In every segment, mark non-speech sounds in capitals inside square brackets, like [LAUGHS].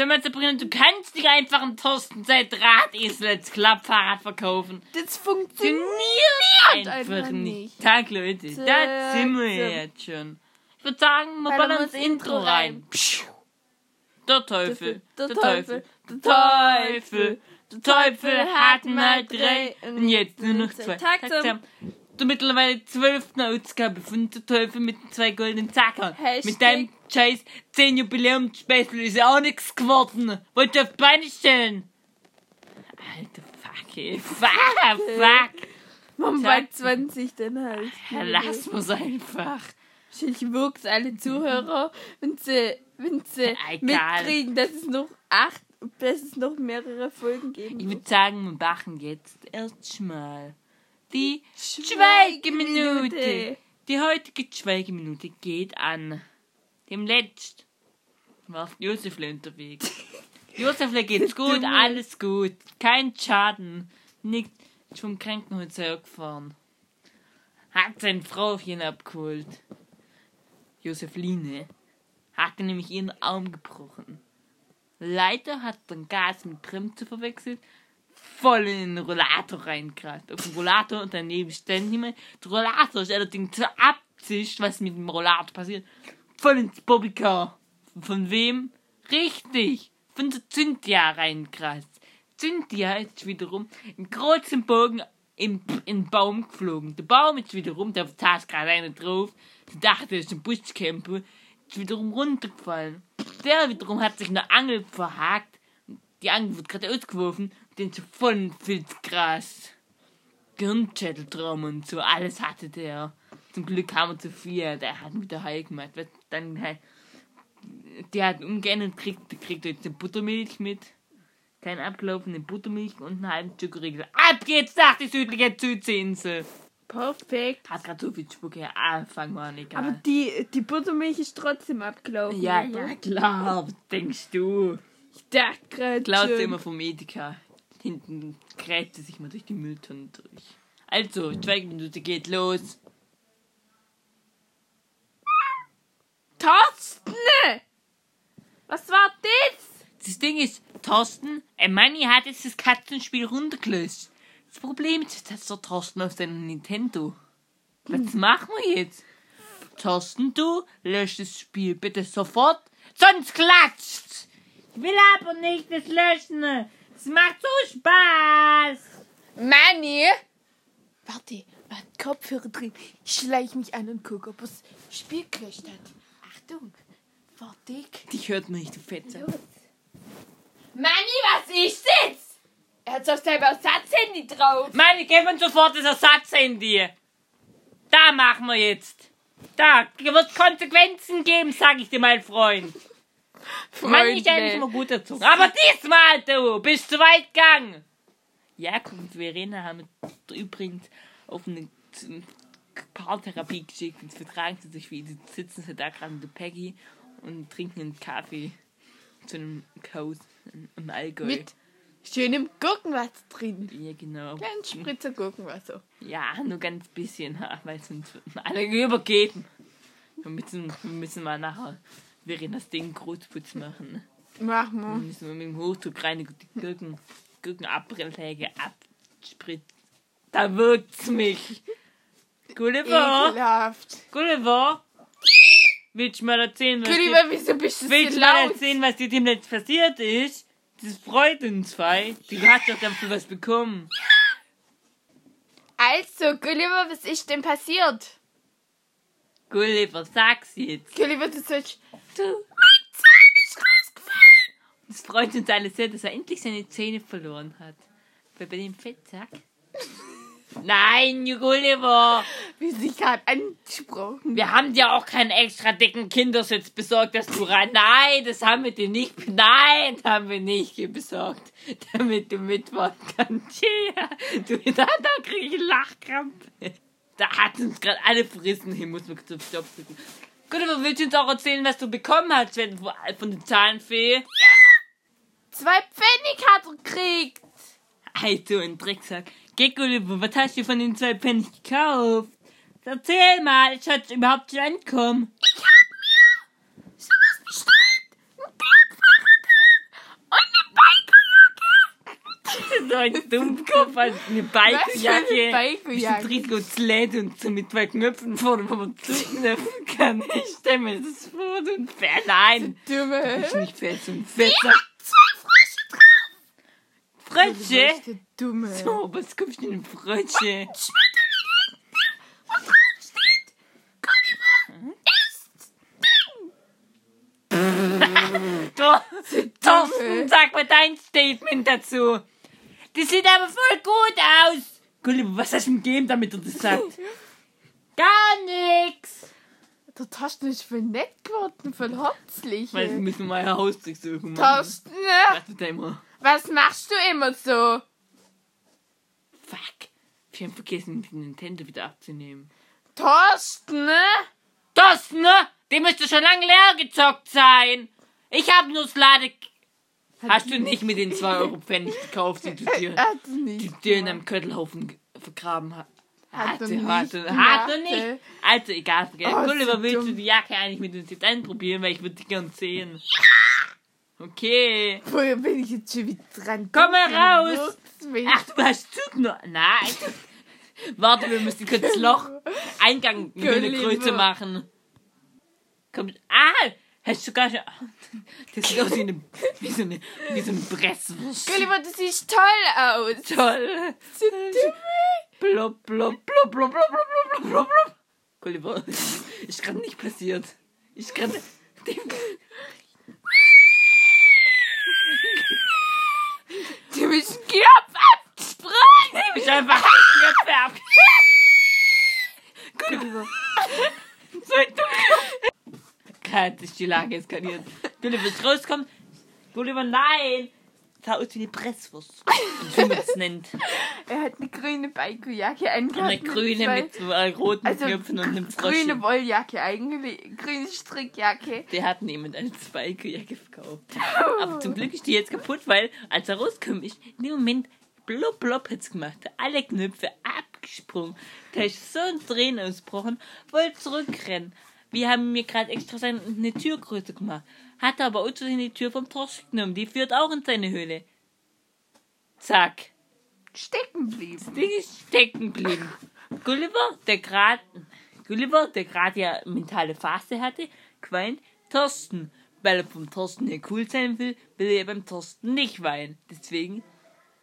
Sag mal, Sabrina, du kannst nicht einfach einen Thorsten seit Radesel als Klappfahrrad verkaufen. Das funktioniert Einfach, einfach nicht. Tag, Leute. Da sind wir jetzt schon. Ich würde sagen, wir Ballern das Intro rein. rein. Der Teufel, Der der Teufel, der Teufel, der Teufel hat mal drei und jetzt nur noch zwei. Tag Tag Der mittlerweile zwölften Ausgabe von der Teufel mit zwei goldenen Zackern. Hashtag- Mit deinem scheiß 10 Jubiläumsspecial ist ja auch nichts geworden. Wollt ihr auf die Beine stellen? Alter, fuck, ey. Fuck, fuck. Zack. bei 20 denn halt? Ja, lass uns einfach. Ich wirkt alle Zuhörer, wenn sie, wenn sie Egal. mitkriegen, dass es noch acht, dass es noch mehrere Folgen geben Ich wird. würde sagen, wir machen jetzt erstmal die Schweigeminute. Schweigeminute. Die heutige Schweigeminute geht an dem Letzt. War Josefle unterwegs. [LAUGHS] Josefle geht's gut, alles gut. Kein Schaden. Nicht vom Krankenhaus hergefahren. Hat sein Frauchen abgeholt. Josefline hatte nämlich ihren Arm gebrochen. Leider hat dann Gas mit Bremse verwechselt, voll in den Rollator reingekratzt. Auf dem Rollator und daneben stand niemand. Der Rollator ist allerdings zur Absicht, was mit dem Rollator passiert, voll ins Bobbycar. Von wem? Richtig, von der Cynthia reingekratzt. Cynthia ist wiederum im großen Bogen in den Baum geflogen. Der Baum ist wiederum, da saß gerade einer drauf, sie dachte, es ist ein Buschcamper, ist wiederum runtergefallen. Der wiederum hat sich in der Angel verhakt. Die Angel wird gerade ausgeworfen, den so voll in Filzgras. Gehirnschädeltraum und so, alles hatte der. Zum Glück haben wir zu viel, der hat wieder heil gemacht. Dann halt, der hat umgeändert, kriegt, kriegt jetzt eine Buttermilch mit. Kein abgelaufene Buttermilch und einen halben Zuckerriegel. Ab geht's nach die südliche Südseeinsel. Perfekt. Hat gerade so viel Spucke. Ah, fang mal an, egal. Aber die, die Buttermilch ist trotzdem abgelaufen. ja, ja, klar. Was denkst du? Ich dachte gerade Klaut schon. immer vom Edeka. Hinten gräbt sie sich mal durch die Mülltonne durch. Also, Schweigeminute geht los. Thorsten! Was war das? Das Ding ist, Thorsten, ein Manni hat jetzt das Katzenspiel runtergelöst. Das Problem ist, dass der Thorsten auf seinem Nintendo. Was machen wir jetzt? Thorsten, du lösch das Spiel bitte sofort, sonst klatscht's. Ich will aber nicht das löschen. Es macht so Spaß. Manni! Warte, warte, Kopfhörer drin. Ich schleich mich an und gucke, ob das Spiel gelöscht hat. Achtung, fertig. Dich hört man nicht, du Fetzer. Los. Manni, was ist das? Er hat auf seinem Ersatzhandy drauf. Manni, gib uns sofort das Ersatzhandy. Da machen wir jetzt. Da wird Konsequenzen geben, sag ich dir, mein Freund. Mann, ich eigentlich immer gut erzogen. Aber [LAUGHS] diesmal, du, bist zu weit gegangen. Jakob und Verena haben übrigens auf eine Paartherapie geschickt. Jetzt vertragen sie sich wie. Jetzt sitzen sie da gerade mit Peggy und trinken einen Kaffee zu einem Kaus im Allgäu. Mit schönem Gurkenwasser drin. Ja, genau. Kleinen Spritzer Gurkenwasser. Ja, nur ganz bisschen, weil sonst würden alle übergeben. Wir müssen, wir müssen mal nachher Verenas Ding Großputz machen. Mach Dann mal. müssen wir mit dem Hochdruck rein die Gurken, Gurkenabbrillsäge abspritzen. Da wirkt's mich. Gulliver, Ekelhaft. Gulliver. Willst du mal erzählen, was dir, Gulliver, wieso bist du so willst du mal laut? erzählen, was dir demnächst passiert ist? Das freut uns zwei. Du hast doch dafür was bekommen. Also, Gulliver, was ist denn passiert? Gulliver, sag's jetzt. Gulliver, du sollst... Du. Mein Zahn ist rausgefallen! Es freut uns alle sehr, dass er endlich seine Zähne verloren hat. Weil bei dem Fettsack. [LAUGHS] Nein, Gulliver! Wie sie gerade angesprochen. Wir haben dir auch keinen extra dicken Kindersitz besorgt, dass du rein. Nein, das haben wir dir nicht. Nein, das haben wir nicht besorgt, damit du mitfahren kannst. Ja, du, [LAUGHS] da, da krieg ich einen Lachkrampf. Da hat uns gerade alle Frissen hin, muss man auf Stopp drücken. Gulliver, willst du uns auch erzählen, was du bekommen hast wenn- von der Zahnfee? Zwei Pfennig hat er gekriegt. Hey, du ein Drecksack. Geh, Gulliver, was hast du von den zwei Pfennig gekauft? Erzähl mal, ich hatte überhaupt schon ankommen. Ich hab mir sowas bestellt. Ein Klappfahrrad. [LAUGHS] so ein Dummkopf hat eine Was für eine Bikejacke. Bikejacke? Richtig LED und so mit zwei Knöpfen vorne, wo man zuknöpfen kann. Ich stell mir das vor, so ein Pferd. Nein, Dumme. ist nicht Pferd, so ein fetter Du bist Frösche. der Dumme. So, was kommst du denn Frösche? Du, Thorsten, [LAUGHS] sag mal dein Statement dazu. Die sieht aber voll gut aus. Gulliver, was hast du ihm gegeben, damit er das sagt? Gar nix. Der Tasten ist voll nett geworden, voll herzlich. Weil wir müssen mal ein Haus durchsuchen. Mann. Tasten, Was du da immer? was machst du immer so? Fuck. Wir haben vergessen, den Nintendo wieder abzunehmen. Thorsten, Das, ne? Die müsste schon lange leer gezockt sein. Ich hab nur das Lade... Hast du nicht mit den 2 Euro Pfennig gekauft, die du [LAUGHS] dir, hat die nicht du dir in einem Köttelhaufen vergraben hast? Hat Hatte, nicht hatte, gemacht, hatte nicht. Also, egal. vergessen. Oh, Gulliver, willst du die Jacke eigentlich mit uns jetzt anprobieren? Weil ich würde dich gern sehen. Okay. Woher bin ich jetzt schon wieder dran? Komm mal raus! Ach, du hast zugenommen. Nein. Warte, wir müssen kurz das Loch, Eingang eine Gulliver. Größe machen. Komm. Ah! Hast du gar schon. Das sieht aus wie, eine, wie, so, eine, wie so ein Presswurst. Gulliver, du siehst toll aus. Toll. So. Blub, blub, blub, blub, blub, blub, blub, blub, blub. Gulliver, ist gerade nicht passiert. Ich kann. Du bist ein Knopf abgesprungen. Ich einfach Knöpfe ab. Gulliver. So ein. Gerade ist die Lage eskaliert. Gulliver ist rauskommen. Gulliver, nein! Sah aus wie eine Presswurst. Wie man es nennt. Er hat eine grüne Bikejacke angehabt. Eine grüne zwei- mit so äh, roten also Knöpfen und einem grüne Frosch. Wolljacke eigentlich, grüne Strickjacke. Der hat niemand eine Spike-Jacke verkauft. Aber zum Glück ist die jetzt kaputt, weil als er rauskommt, ist in dem Moment blub blub hat's gemacht. Alle Knöpfe abgesprungen. Da ist so ein Drehen ausgebrochen, wollte zurückrennen. Wir haben mir gerade extra seine eine Tür größer gemacht. Hat aber auch die Tür vom Torsch genommen. Die führt auch in seine Höhle. Zack. Stecken blieben. Ding ist stecken geblieben. [LAUGHS] Gulliver, der gerade Gulliver, der gerade ja mentale Phase hatte, geweint Thorsten. Weil er vom Thorsten her cool sein will, will er beim Thorsten nicht weinen. Deswegen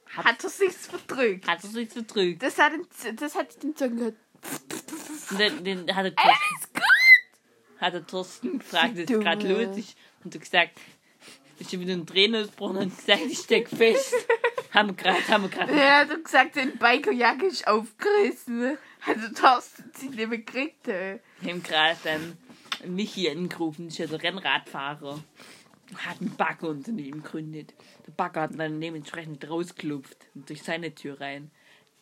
Hat er sich's verdrückt. hat er sich verdrückt. Das hat, das hat den Song gehört. Dann, dann hat er Thorsten, hat er Thorsten gefragt, was Dumme. gerade los ist. Und er gesagt, ist schon wieder ein Tränen ausgebrochen und gesagt, ich steck fest. [LAUGHS] haben wir gerade, haben wir gerade. Er hat gesagt, seine Bikejacke ist aufgerissen. Also Thorsten sie nicht mehr gekriegt. ey. Wir haben gerade dann Michi angerufen, ist ja der Rennradfahrer. Hat einen Bagger unter ihm gegründet. Der Bagger hat dann dementsprechend rausgelupft und durch seine Tür rein.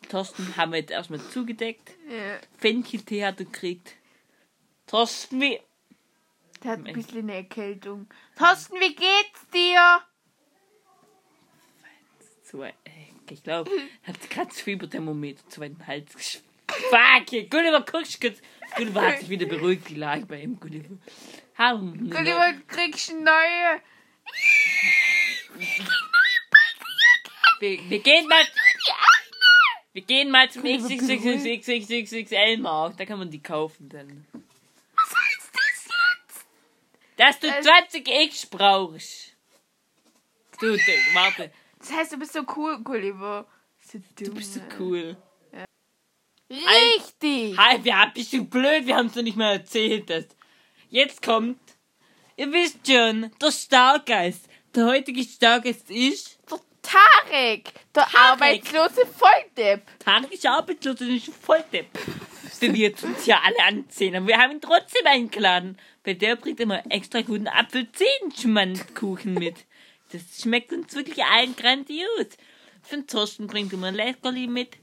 Thorsten haben wir jetzt erstmal zugedeckt. Ja. Fencheltee hat er gekriegt. Thorsten, wie. Der hat ein bisschen eine Erkältung. Thorsten, wie geht's dir? Äh, ich glaube, hat gerade das Fieberthermometer zu den Hals gesch- Fuck, Gulliver, guckst kurz. Gulliver hat sich wieder beruhigt, die Lage bei ihm, Gulliver. Haben Gulliver, du kriegst eine neue. Wir, wir gehen mal. Wir gehen mal zum Gulliver, XXXXXXXL-Markt. Da kann man die kaufen dann. Was heißt das jetzt? Dass du Äh. 20 X brauchst. Du, du, warte. Das heißt, du bist so cool, Gulliver. So Du bist so cool. Richtig. Hi, wir bist du blöd? Wir haben es doch nicht mal erzählt. Dass Jetzt kommt. Ihr wisst schon, der Stargeist. Der heutige Stargeist ist. Der Tarek, der Tarek. arbeitslose Volldepp. Tarek ist arbeitslos und ist voll depp. Den wir jetzt uns ja alle anziehen. Aber wir haben ihn trotzdem eingeladen. Weil der bringt immer extra guten Apfelzinenschmandkuchen mit. Das schmeckt uns wirklich allen grandios. Für den Thorsten bringt immer ein Leckerli mit.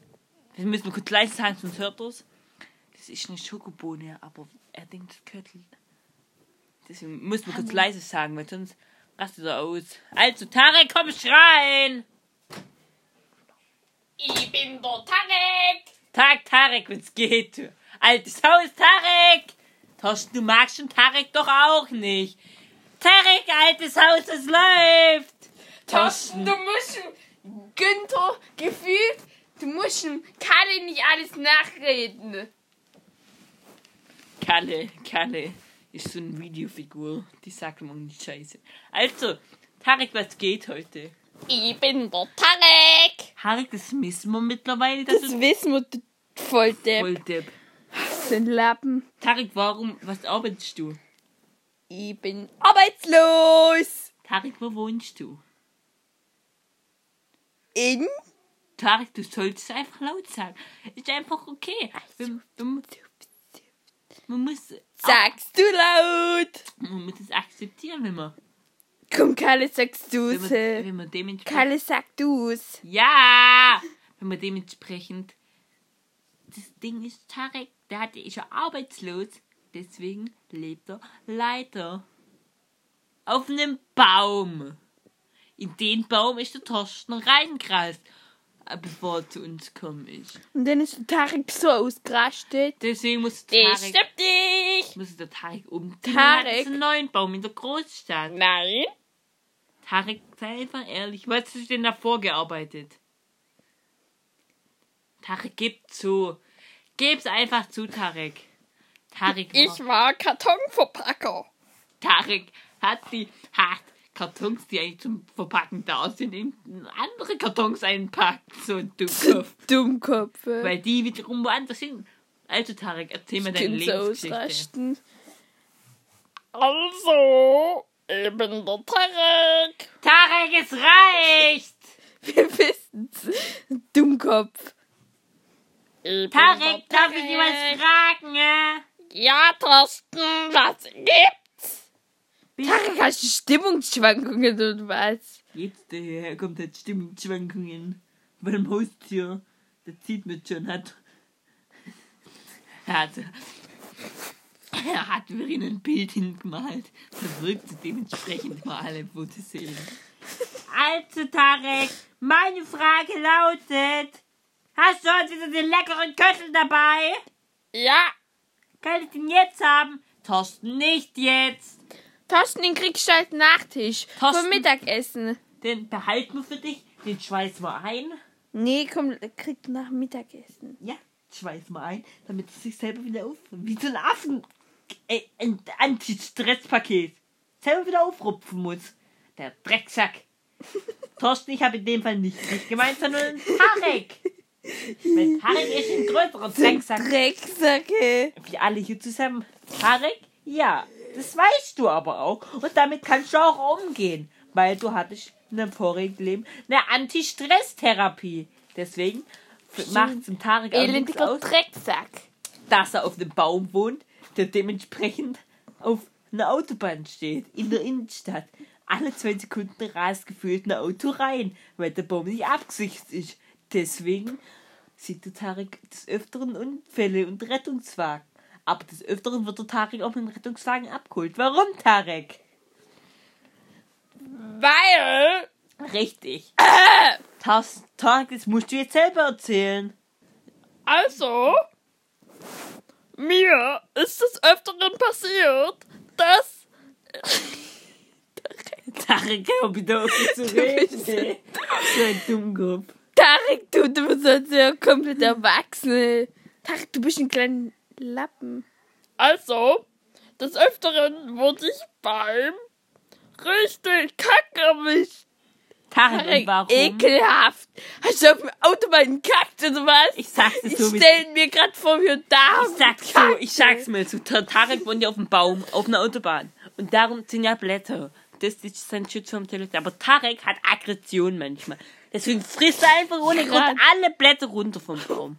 Das müssen wir kurz leise sagen, sonst hört er's. Das ist eine Schokobohne, aber er denkt, das gehört. Deswegen muss man kurz leise sagen, weil sonst rastet er aus. Also, Tarek, komm schreien! Ich bin der Tarek. Tag, Tarek, wenn's geht. du. Altes Haus, Tarek! Thorsten, du magst den Tarek doch auch nicht. Tarek, altes Haus, es läuft! Thorsten, du musst Günther müssen Kalle nicht alles nachreden. Kalle, Kalle ist so eine Videofigur. Die sagt immer nicht scheiße. Also, Tarek, was geht heute? Ich bin der Tarek. Tarek, das wissen wir mittlerweile, Das du wissen wir du voll der voll Depp. sind Lappen. Tarek, warum, was arbeitest du? Ich bin arbeitslos. Tarek, wo wohnst du? In Tarek, du solltest einfach laut sagen. Ist einfach okay. Man, man, man, muss, sagst du laut. man muss es akzeptieren, wenn man, Komm, Kalle, sagst wenn du's. man, äh. wenn man. Kalle, sag du's. Ja! Wenn man dementsprechend. Das Ding ist, Tarek, der hatte ist ja arbeitslos. Deswegen lebt er leider. Auf einem Baum. In den Baum ist der Torsten reingrast, äh, bevor er zu uns gekommen ist. Und dann ist der Tarek so ausgerastet. Deswegen muss der Tarek, stimmt nicht. muss der Tarek umziehen. Tarek? Ist ein neuen Baum in der Großstadt. Nein. Tarek, sei einfach ehrlich. Was hast du denn davor gearbeitet? Tarek, gib zu. Gib's einfach zu, Tarek. Tarek, war, Ich war Kartonverpacker. Tarek hat die hat Kartons, die eigentlich zum Verpacken da sind, in andere Kartons einpackt. So ein Dummkopf. [LAUGHS] Dummkopf. Weil die wiederum woanders sind. Also, Tarek, erzähl mir deine Lebensgeschichte. ausrasten. Also, ich bin der Tarek. Tarek, es reicht! [LAUGHS] Wir wissen's. Dummkopf. Ich bin Tarek, darf ich dir was fragen? äh? Ja, Thorsten, was gibt's? Bist- Tarek, hast du Stimmungsschwankungen und was? Jetzt äh, kommt halt Stimmungsschwankungen beim Haustier. Der zieht mit schon hat. [LAUGHS] Hat, er hat Verena ein Bild hingemalt. Da wirkt sie dementsprechend mal alle Fotoseelen. Also Tarek, meine Frage lautet: Hast du heute wieder den leckeren Köttel dabei? Ja, Kann ich den jetzt haben? Thorsten, nicht jetzt. Thorsten, den kriegst du als Nachtisch. Thorsten. Vom Mittagessen. Den behalten wir für dich. Den schweißen wir ein. Nee, komm, kriegt nach Mittagessen. Ja, schweiß mal ein, damit es sich selber wieder auf. Wie so ein Affen. Ey, ein Anti-Stress-Paket. Selber wieder aufrupfen muss. Der Drecksack. [LAUGHS] Thorsten, ich habe in dem Fall nicht dich gemeint, sondern Tarek. Weil Tarek ist ein größerer Drecksack. Drecksacke. Wir alle hier zusammen. Tarek? Ja, das weißt du aber auch. Und damit kannst du auch umgehen. Weil du hattest in deinem vorigen Leben eine Anti-Stress-Therapie. Deswegen macht es Tarek auch Elendiger Drecksack. Dass er auf einem Baum wohnt, der dementsprechend auf einer Autobahn steht, in der Innenstadt. Alle zwei Sekunden rast gefühlt ein Auto rein, weil der Baum nicht abgesichert ist. Deswegen sieht der Tarek des Öfteren Unfälle und Rettungswagen. Aber des Öfteren wird der Tarek auch mit dem Rettungswagen abgeholt. Warum, Tarek? Weil. Richtig. Das, Tarek, das musst du jetzt selber erzählen. Also. Mir ist des Öfteren passiert, dass. Tarek, hör bitte auf mich zu reden. So ein Dummkopf. Tarek, du, du bist halt ja komplett erwachsen. Tarek, du bist ein kleiner Lappen. Also, des Öfteren wurde ich beim richtig Kack erwischt. Tarek, und warum? ekelhaft. Hast du auf dem Autobahn gekackt oder was? Ich sag's dir Ich so, wie stell mir grad vor, wie da Ich sag's so, ich sag's mir so. Ta- Tarek wohnt ja auf dem Baum, auf einer Autobahn. Und darum sind ja Blätter. Das ist sein Schutz vom Telefon. Aber Tarek hat Aggression manchmal. Deswegen frisst er einfach ohne Grund alle Blätter runter vom Baum.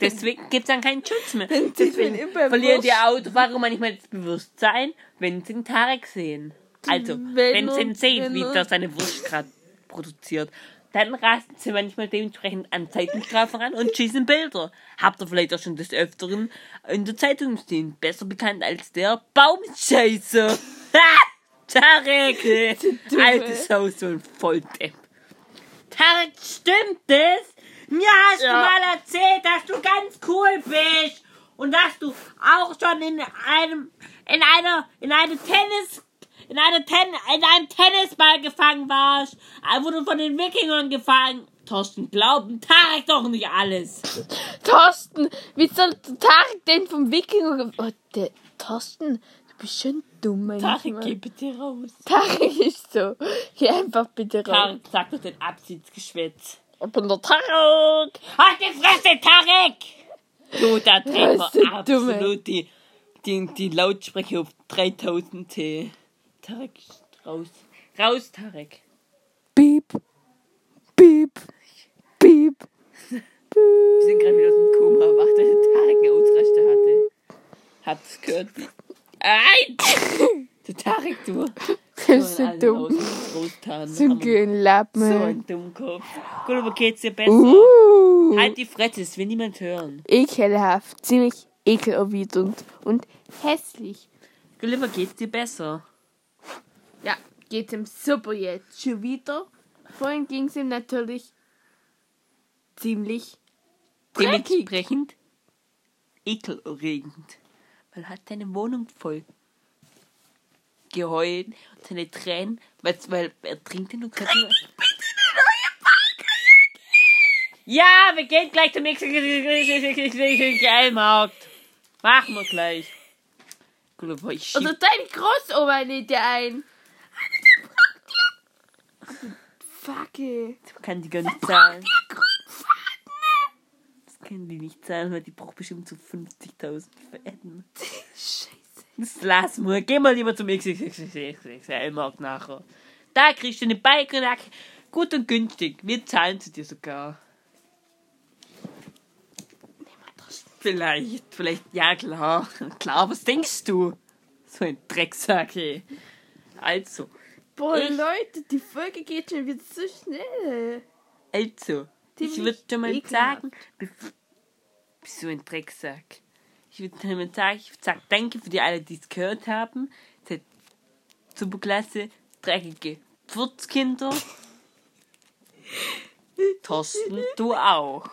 Deswegen gibt's dann keinen Schutz mehr. Deswegen verlieren die. Autofahrer manchmal das Bewusstsein, wenn sie den Tarek sehen. Also, wenn, Wenn sie ihn sehen, wie er- der seine Wurst gerade produziert. Dann rasten sie manchmal dementsprechend an Zeitungsstrafen ran und schießen Bilder. Habt ihr vielleicht auch schon des Öfteren in der Zeitung stehen. Besser bekannt als der Baumscheißer. [LAUGHS] Ha! Tarek! Altes Haus, so ein Volldepp. Tarek, stimmt das? Mir hast Ja. du mal erzählt, dass du ganz cool bist. Und dass du auch schon in einem, in einer, in einem Tennis, in, einer Ten in einem Tennisball gefangen warst, wo du von den Wikingern gefangen. Thorsten, glauben Tarek doch nicht alles. Thorsten, wie soll Tarek denn vom Wikinger... ge- Oh, der Thorsten, du bist schon dumm. Tarek, geh bitte raus. Tarek [LAUGHS] ist so. Geh einfach bitte raus. Tarek, sag doch den Absichtsgeschwätz. Ich bin der Tarek. Halt die Fresse, Tarek! Du, der für Dumme. absolut die, die, die Lautsprecher auf 3000 T. Tarek, raus. Raus, Tarek. Piep. Piep. Piep. Wir sind gerade wieder aus dem Koma erwacht, weil der Tarek eine Ausraste hatte. Hab's gehört. Nein! Der Tarek, du. Das ist so dumm. So ein So Lappen. ein Dummkopf. Gut, aber geht's dir besser? Uh. Halt die Fresse, das will niemand hören. Ekelhaft. Ziemlich ekelerwidernd. Und hässlich. Gulliver, geht's dir besser? Ja, geht's ihm super jetzt. Schon wieder. Vorhin ging's ihm natürlich ziemlich dreckig. Dementsprechend ekelerregend. Weil er hat seine Wohnung voll geheult und seine Tränen, weil, weil er trinkt den und kriegt bitte eine neue Ja, wir gehen gleich zum nächsten Geilmarkt. Machen wir gleich. Ich Oder deine Großoma lädt dir ein. Fuck, ey. kann die gar nicht zahlen. Das können die nicht zahlen, weil die braucht bestimmt so 50.000 Fäden. Scheiße. Das lass mal. Geh mal lieber zum XXXXL-Markt nachher. Da kriegst du eine Bike gut und günstig. Wir zahlen sie dir sogar. Vielleicht, vielleicht, ja klar. Klar, was denkst du? So ein Drecksack, ey. Also, Boah, Ich- Leute, die Folge geht schon wieder so schnell. also. Ich Ziemlich würde schon mal ekelhaft. sagen, bist du ein Drecksack. Ich würde schon mal sagen, ich sagen, danke für die alle, die es gehört haben. Seid Superklasse, dreckige Furzkinder. [LAUGHS] Thorsten, du auch.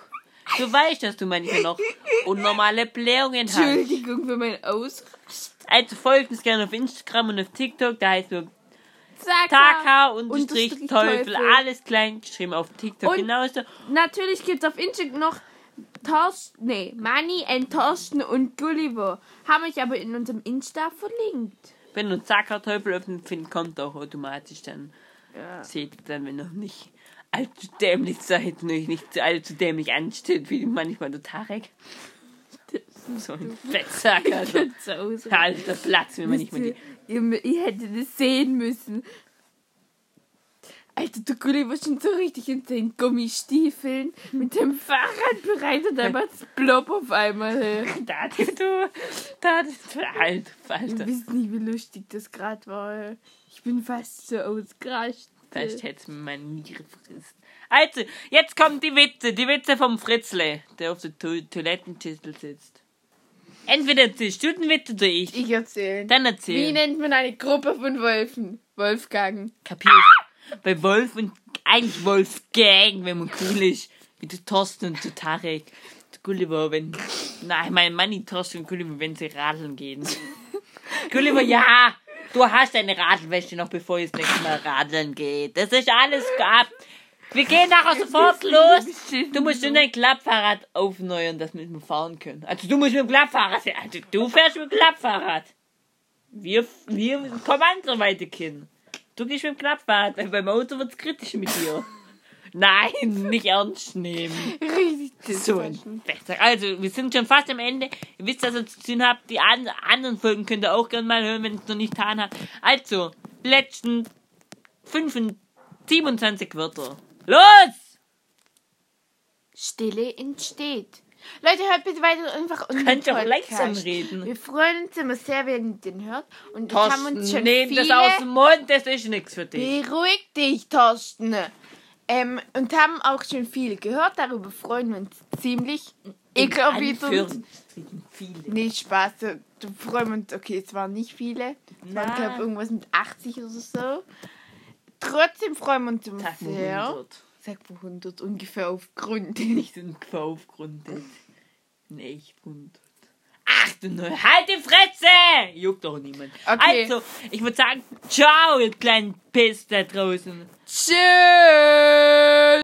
Du weißt, dass du manchmal noch unnormale Blähungen hast. Entschuldigung für mein Ausrast. Also folgt uns gerne auf Instagram und auf TikTok, da heißt nur Sag Taka unterstrich unterstrich Teufel, alles klein geschrieben auf TikTok Und- genauso. Natürlich gibt's auf Instagram noch Thorsten, nee, Manny and Thorsten und Gulliver. Haben euch aber in unserem Insta verlinkt. Wenn du einen Sackerteufel öffnet, findet, kommt auch automatisch dann. Ja. Seht ihr dann, wenn ihr nicht allzu dämlich seid und euch nicht allzu dämlich anstellt, wie manchmal der Tarek. So ein Fettsack, [LAUGHS] also. So aus. Alter Platz, wenn man nicht mehr die. ihr, ihr hättet es sehen müssen. Alter, der Gulli war schon so richtig in seinen Gummistiefeln mit dem [LAUGHS] Fahrrad bereit und dann macht's plopp auf einmal. her. [LAUGHS] Da, du, du, da, du, Alter, Alter. wisst nicht, wie lustig das gerade war. Ich bin fast so ausgerascht. Vielleicht hätte es mir meine Niere frisst. Also, jetzt kommen die Witze. Die Witze vom Fritzle, der auf der to Toilettenschüssel sitzt. Entweder erzählst du den Witz oder ich. Ich erzähle. Dann Wie erzähl. nennt man eine Gruppe von Wölfen? Wolfgang. Kapiert? Bei Wolf und eigentlich Wolfgang, wenn man cool ist. Wie der Thorsten und der Tarek. Der Gulliver, wenn. Nein, mein Manni Thorsten und Gulliver, wenn sie radeln gehen. [LAUGHS] Gulliver, ja! Du hast deine Radelwäsche noch, bevor ihr das nächste Mal radeln geht. Das ist alles gehabt. Wir gehen nachher sofort [LAUGHS] los. Du musst nur dein Klappfahrrad aufneuern, dass wir fahren können. Also du musst mit dem Klappfahrrad. Also du fährst mit dem Klappfahrrad. Wir, wir kommen andere weite Kind. Du gehst mit dem Klappfahrrad, weil beim Auto wird's kritisch mit dir. [LAUGHS] Nein, nicht ernst nehmen. Richtig. So ein Fettsack. Also, wir sind schon fast am Ende. Ihr wisst, dass ihr zu tun habt. Die an anderen Folgen könnt ihr auch gerne mal hören, wenn ihr es noch nicht getan habt. Also, letzten 25, 27 Wörter. Los! Stille entsteht. Leute, hört bitte weiter einfach unseren Könnt ihr auch langsam reden. Wir freuen uns immer sehr, wenn ihr den hört. Und es haben uns schon nehm viele... das aus dem Mund, das ist nichts für dich. Beruhig dich, Thorsten. Ähm, und haben auch schon viel gehört. Darüber freuen wir uns ziemlich. Ekelerwidernd. Anführungsstrichen viele. Nicht Spaß. Da freuen wir uns. Okay, es waren nicht viele. Es waren, glaube irgendwas mit 80 oder so. Trotzdem freuen wir uns immer Sag sehr. 100. Sag mal 100 [LAUGHS] ungefähr auf Grund. Nicht ungefähr aufgrundet. Nicht 100. Ach du nur, halt die Fresse! Juckt doch niemand. Okay. Also, ich würde sagen, ciao, ihr kleinen Piss da draußen. Tschüss.